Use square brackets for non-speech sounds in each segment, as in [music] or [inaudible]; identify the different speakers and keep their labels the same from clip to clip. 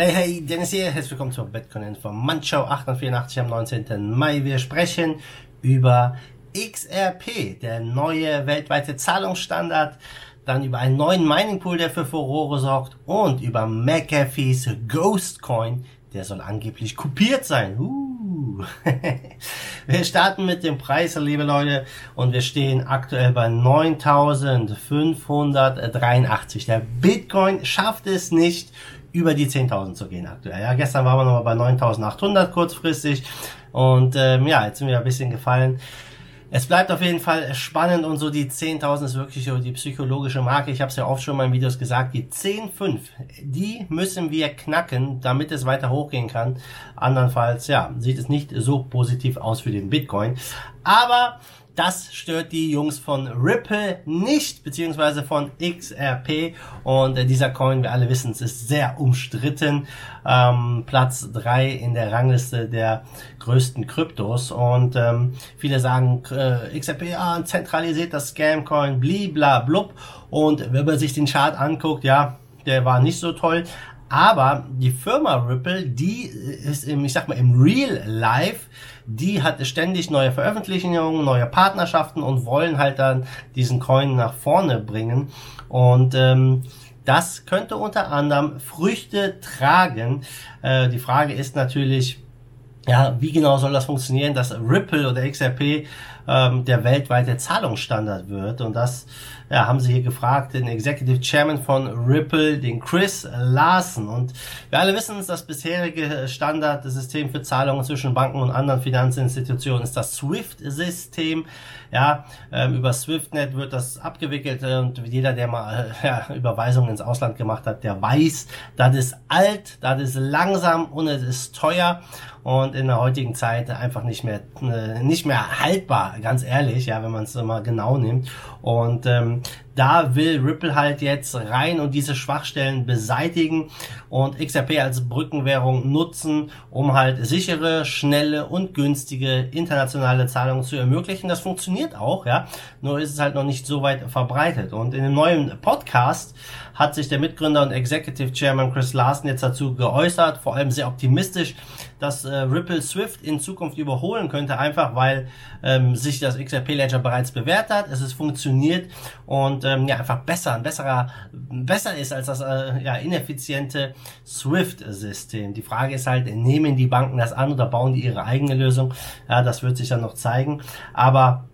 Speaker 1: Hey, hey, Dennis hier, herzlich willkommen zur Bitcoin Info Manchow 884 am 19. Mai. Wir sprechen über XRP, der neue weltweite Zahlungsstandard, dann über einen neuen Mining Pool, der für Furore sorgt und über McAfee's Ghost Coin, der soll angeblich kopiert sein. Uh. [laughs] wir starten mit dem Preis, liebe Leute, und wir stehen aktuell bei 9.583. Der Bitcoin schafft es nicht, über die 10.000 zu gehen aktuell. Ja, gestern waren wir noch mal bei 9.800 kurzfristig und ähm, ja, jetzt sind wir ein bisschen gefallen. Es bleibt auf jeden Fall spannend und so die 10.000 ist wirklich so die psychologische Marke. Ich habe es ja oft schon in meinen Videos gesagt, die 10.5, die müssen wir knacken, damit es weiter hochgehen kann. Andernfalls, ja, sieht es nicht so positiv aus für den Bitcoin. Aber das stört die Jungs von Ripple nicht, beziehungsweise von XRP. Und äh, dieser Coin, wir alle wissen, es ist sehr umstritten. Ähm, Platz drei in der Rangliste der größten Kryptos. Und ähm, viele sagen, äh, XRP, ah, zentralisiert das Scam-Coin, blibla blub. Und wenn man sich den Chart anguckt, ja, der war nicht so toll. Aber die Firma Ripple, die ist im, ich sag mal, im Real Life, die hat ständig neue Veröffentlichungen, neue Partnerschaften und wollen halt dann diesen Coin nach vorne bringen. Und ähm, das könnte unter anderem Früchte tragen. Äh, die Frage ist natürlich, ja, wie genau soll das funktionieren, dass Ripple oder XRP ähm, der weltweite Zahlungsstandard wird? Und das ja, haben sie hier gefragt, den Executive Chairman von Ripple, den Chris Larsen. Und wir alle wissen, das bisherige Standardsystem für Zahlungen zwischen Banken und anderen Finanzinstitutionen ist das SWIFT-System. Ja, ähm, über SwiftNet wird das abgewickelt und jeder, der mal [laughs] ja, Überweisungen ins Ausland gemacht hat, der weiß, das ist alt, das ist langsam und es ist teuer und in der heutigen Zeit einfach nicht mehr äh, nicht mehr haltbar, ganz ehrlich, ja, wenn man es mal genau nimmt. Und ähm, da will Ripple halt jetzt rein und diese Schwachstellen beseitigen und XRP als Brückenwährung nutzen, um halt sichere, schnelle und günstige internationale Zahlungen zu ermöglichen. Das funktioniert auch, ja. Nur ist es halt noch nicht so weit verbreitet. Und in dem neuen Podcast hat sich der Mitgründer und Executive Chairman Chris Larsen jetzt dazu geäußert, vor allem sehr optimistisch, dass äh, Ripple Swift in Zukunft überholen könnte, einfach weil ähm, sich das XRP Ledger bereits bewährt hat, es ist funktioniert und ähm, ja einfach besser, ein besserer, besser ist als das äh, ja, ineffiziente SWIFT-System. Die Frage ist halt, nehmen die Banken das an oder bauen die ihre eigene Lösung? Ja, das wird sich dann noch zeigen. Aber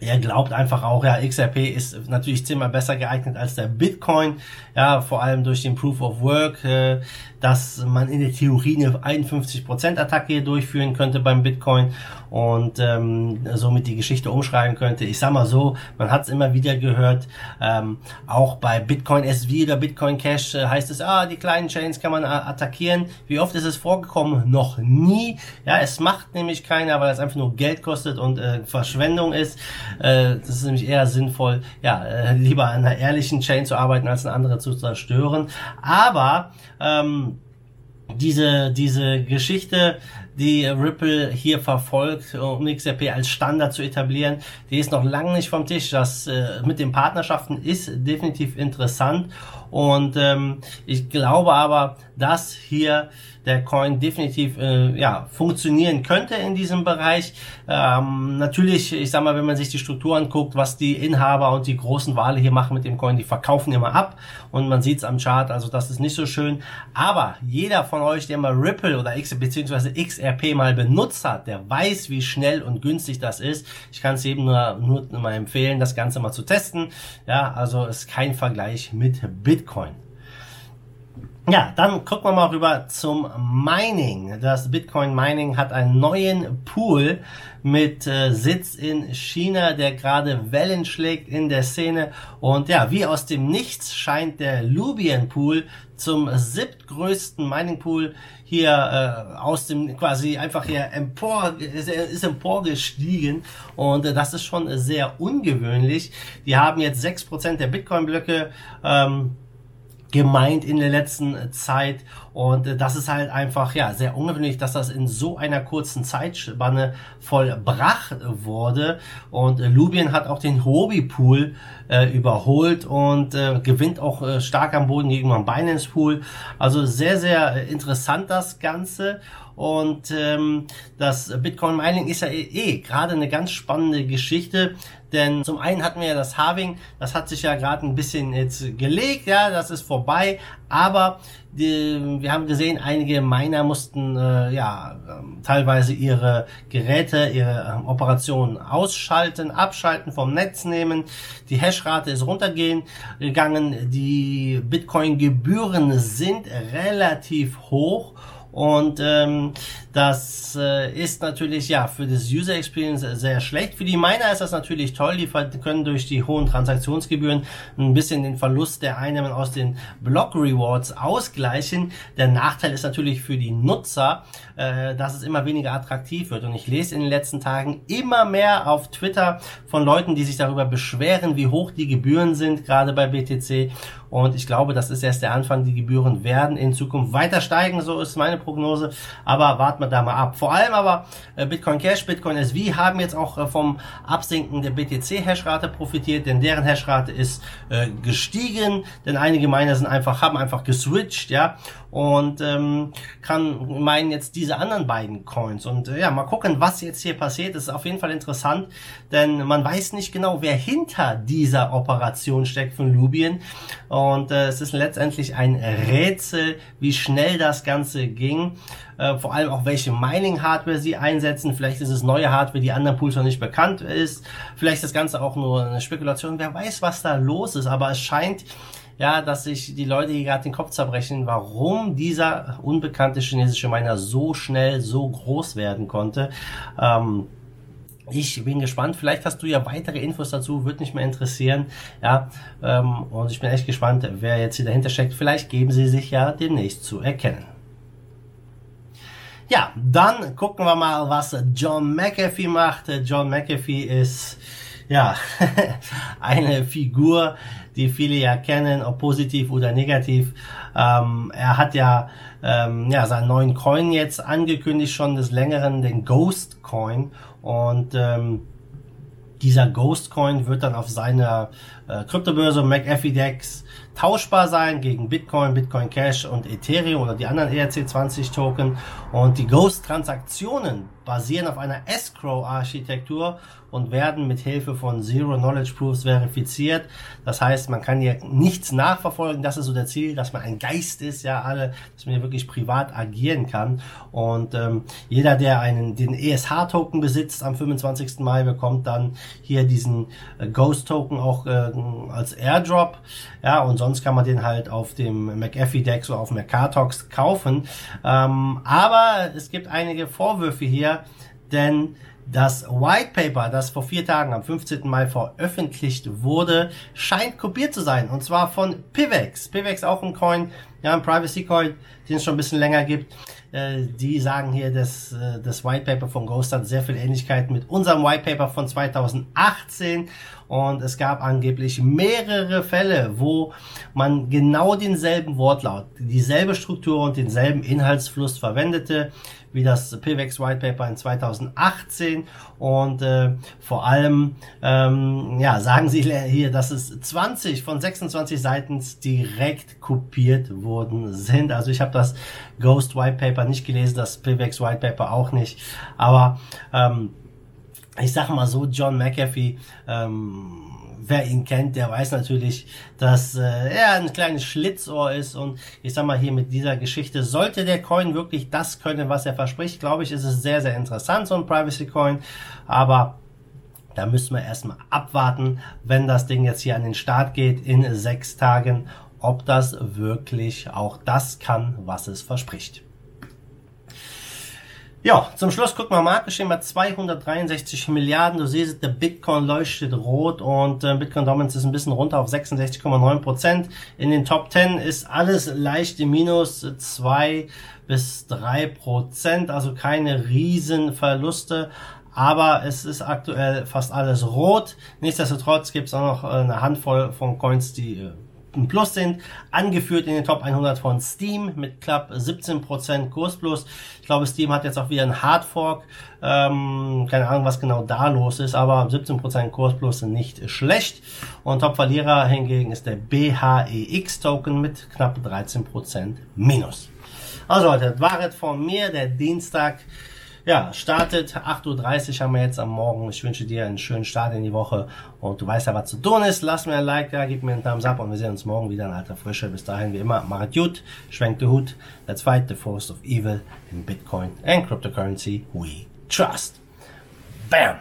Speaker 1: er glaubt einfach auch, ja, XRP ist natürlich zehnmal besser geeignet als der Bitcoin, ja, vor allem durch den Proof of Work, äh, dass man in der Theorie eine 51% Attacke durchführen könnte beim Bitcoin und ähm, somit die Geschichte umschreiben könnte. Ich sag mal so, man hat es immer wieder gehört, ähm, auch bei Bitcoin SV oder Bitcoin Cash äh, heißt es, ah, die kleinen Chains kann man attackieren. Wie oft ist es vorgekommen? Noch nie. Ja, es macht nämlich keiner, weil es einfach nur Geld kostet und äh, Verschwendung ist. Äh, das ist nämlich eher sinnvoll, ja, äh, lieber an einer ehrlichen Chain zu arbeiten, als eine andere zu zerstören. Aber ähm, diese, diese Geschichte, die Ripple hier verfolgt, um XRP als Standard zu etablieren, die ist noch lange nicht vom Tisch. Das äh, mit den Partnerschaften ist definitiv interessant und ähm, ich glaube aber, dass hier der Coin definitiv äh, ja, funktionieren könnte in diesem Bereich. Ähm, natürlich, ich sag mal, wenn man sich die Struktur anguckt, was die Inhaber und die großen Wale hier machen mit dem Coin, die verkaufen immer ab und man sieht es am Chart, also das ist nicht so schön. Aber jeder von euch, der mal Ripple oder X bzw. XRP mal benutzt hat, der weiß, wie schnell und günstig das ist. Ich kann es eben nur, nur mal empfehlen, das Ganze mal zu testen. Ja, also ist kein Vergleich mit Bitcoin. Ja, dann gucken wir mal rüber zum Mining. Das Bitcoin Mining hat einen neuen Pool mit äh, Sitz in China, der gerade Wellen schlägt in der Szene. Und ja, wie aus dem Nichts scheint der Lubian Pool zum siebtgrößten Mining Pool hier äh, aus dem quasi einfach hier empor ist, ist emporgestiegen und äh, das ist schon sehr ungewöhnlich. Die haben jetzt sechs Prozent der Bitcoin Blöcke ähm, gemeint in der letzten Zeit Und äh, das ist halt einfach, ja, sehr ungewöhnlich, dass das in so einer kurzen Zeitspanne vollbracht wurde. Und äh, Lubien hat auch den Hobbypool äh, überholt und äh, gewinnt auch äh, stark am Boden gegenüber dem Binance Pool. Also sehr, sehr äh, interessant das Ganze. Und ähm, das Bitcoin Mining ist ja eh, eh gerade eine ganz spannende Geschichte, denn zum einen hatten wir ja das Halving, das hat sich ja gerade ein bisschen jetzt gelegt, ja, das ist vorbei, aber die, wir haben gesehen, einige Miner mussten äh, ja ähm, teilweise ihre Geräte, ihre ähm, Operationen ausschalten, abschalten, vom Netz nehmen. Die Hashrate ist runtergehen gegangen, die Bitcoin-Gebühren sind relativ hoch und ähm, das äh, ist natürlich ja für das User Experience sehr schlecht. Für die Miner ist das natürlich toll. Die können durch die hohen Transaktionsgebühren ein bisschen den Verlust der Einnahmen aus den Block Rewards ausgleichen. Der Nachteil ist natürlich für die Nutzer, äh, dass es immer weniger attraktiv wird. Und ich lese in den letzten Tagen immer mehr auf Twitter von Leuten, die sich darüber beschweren, wie hoch die Gebühren sind, gerade bei BTC. Und ich glaube, das ist erst der Anfang. Die Gebühren werden in Zukunft weiter steigen. So ist meine Prognose. Aber warten wir da mal ab. Vor allem aber äh, Bitcoin Cash, Bitcoin SV haben jetzt auch äh, vom Absinken der BTC-Hashrate profitiert, denn deren Hashrate ist äh, gestiegen. Denn einige Miner sind einfach, haben einfach geswitcht, ja und ähm, kann meinen jetzt diese anderen beiden Coins. Und äh, ja, mal gucken, was jetzt hier passiert. Das ist auf jeden Fall interessant, denn man weiß nicht genau, wer hinter dieser Operation steckt von Lubien. Und äh, es ist letztendlich ein Rätsel, wie schnell das Ganze ging. Äh, vor allem auch welche Mining-Hardware sie einsetzen. Vielleicht ist es neue Hardware, die anderen Pools noch nicht bekannt ist. Vielleicht ist das Ganze auch nur eine Spekulation. Wer weiß, was da los ist. Aber es scheint ja, dass sich die Leute hier gerade den Kopf zerbrechen, warum dieser unbekannte chinesische Miner so schnell so groß werden konnte. Ähm, ich bin gespannt. Vielleicht hast du ja weitere Infos dazu, würde mich mehr interessieren. Ja, ähm, und ich bin echt gespannt, wer jetzt hier dahinter steckt. Vielleicht geben sie sich ja demnächst zu erkennen. Ja, dann gucken wir mal, was John McAfee macht. John McAfee ist ja [laughs] eine Figur, die viele ja kennen, ob positiv oder negativ. Ähm, er hat ja, ähm, ja seinen neuen Coin jetzt angekündigt, schon des Längeren, den Ghost Coin. Und ähm, dieser Ghost Coin wird dann auf seiner äh, Kryptobörse McAfee Dex tauschbar sein gegen Bitcoin, Bitcoin Cash und Ethereum oder die anderen ERC20 Token. Und die Ghost Transaktionen basieren auf einer Escrow-Architektur und werden mit Hilfe von Zero Knowledge Proofs verifiziert. Das heißt, man kann hier nichts nachverfolgen. Das ist so der Ziel, dass man ein Geist ist, ja alle, dass man hier wirklich privat agieren kann. Und ähm, jeder, der einen den ESH-Token besitzt am 25. Mai, bekommt dann hier diesen äh, Ghost-Token auch äh, als Airdrop. Ja, und sonst kann man den halt auf dem McAfee-Dex oder auf Mercatox kaufen. Ähm, aber es gibt einige Vorwürfe hier, denn das White Paper, das vor vier Tagen am 15. Mai veröffentlicht wurde, scheint kopiert zu sein. Und zwar von Pivex. Pivex auch ein Coin, ja, ein Privacy Coin, den es schon ein bisschen länger gibt. Äh, die sagen hier, dass äh, das White Paper von Ghost hat sehr viel Ähnlichkeit mit unserem White Paper von 2018 und es gab angeblich mehrere Fälle, wo man genau denselben Wortlaut, dieselbe Struktur und denselben Inhaltsfluss verwendete wie das PIVX White Paper in 2018 und äh, vor allem ähm, ja sagen sie hier, dass es 20 von 26 Seiten direkt kopiert worden sind. Also ich habe das Ghost White Paper nicht gelesen, das PIVX White Paper auch nicht, aber ähm, ich sag mal so, John McAfee ähm, wer ihn kennt, der weiß natürlich, dass äh, er ein kleines Schlitzohr ist und ich sag mal hier mit dieser Geschichte, sollte der Coin wirklich das können, was er verspricht, glaube ich, ist es sehr, sehr interessant, so ein Privacy Coin, aber da müssen wir erstmal abwarten, wenn das Ding jetzt hier an den Start geht in sechs Tagen, ob das wirklich auch das kann, was es verspricht. Ja, zum Schluss gucken wir mal, Marktgeschehen bei 263 Milliarden. Du siehst, der Bitcoin leuchtet rot und äh, Bitcoin Dominance ist ein bisschen runter auf 66,9 Prozent. In den Top 10 ist alles leicht im Minus 2 bis 3 Prozent, also keine riesen Verluste. Aber es ist aktuell fast alles rot. Nichtsdestotrotz gibt es auch noch äh, eine Handvoll von Coins, die äh, Plus sind, angeführt in den Top 100 von Steam mit knapp 17% Kursplus. Ich glaube, Steam hat jetzt auch wieder einen Hardfork. Ähm, keine Ahnung, was genau da los ist, aber 17% Kursplus sind nicht schlecht. Und Top-Verlierer hingegen ist der BHEX-Token mit knapp 13% Minus. Also Leute, das war es von mir, der Dienstag. Ja, startet 8.30 Uhr haben wir jetzt am Morgen. Ich wünsche dir einen schönen Start in die Woche und du weißt ja, was zu tun ist. Lass mir ein Like da, gib mir einen Thumbs up und wir sehen uns morgen wieder in alter Frische. Bis dahin wie immer, macht gut, schwenkt den Hut. Let's fight the force of evil in Bitcoin and cryptocurrency we trust. Bam!